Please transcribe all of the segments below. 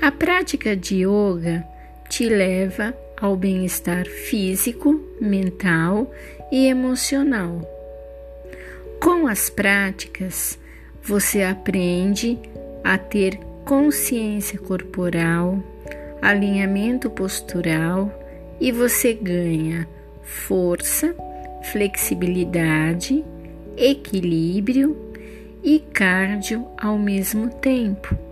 A prática de yoga te leva ao bem-estar físico, mental e emocional. Com as práticas, você aprende a ter consciência corporal, alinhamento postural e você ganha força, flexibilidade, equilíbrio e cardio ao mesmo tempo.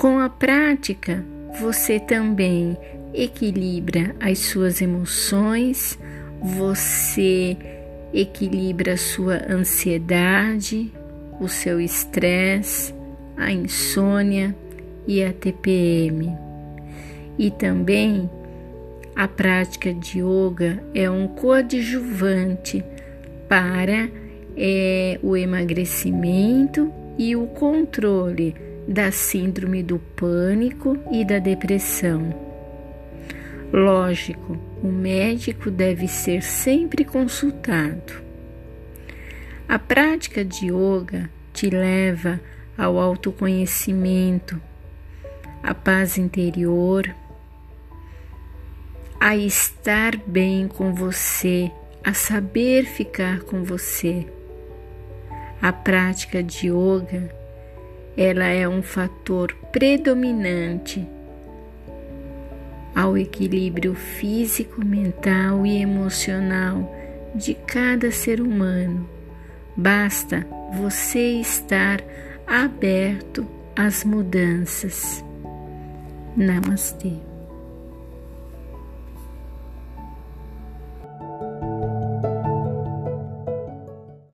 Com a prática, você também equilibra as suas emoções, você equilibra a sua ansiedade, o seu estresse, a insônia e a TPM. E também a prática de yoga é um coadjuvante para é, o emagrecimento e o controle da síndrome do pânico e da depressão. Lógico, o médico deve ser sempre consultado. A prática de yoga te leva ao autoconhecimento, à paz interior, a estar bem com você, a saber ficar com você. A prática de yoga, ela é um fator predominante ao equilíbrio físico, mental e emocional de cada ser humano. Basta você estar aberto às mudanças. Namastê.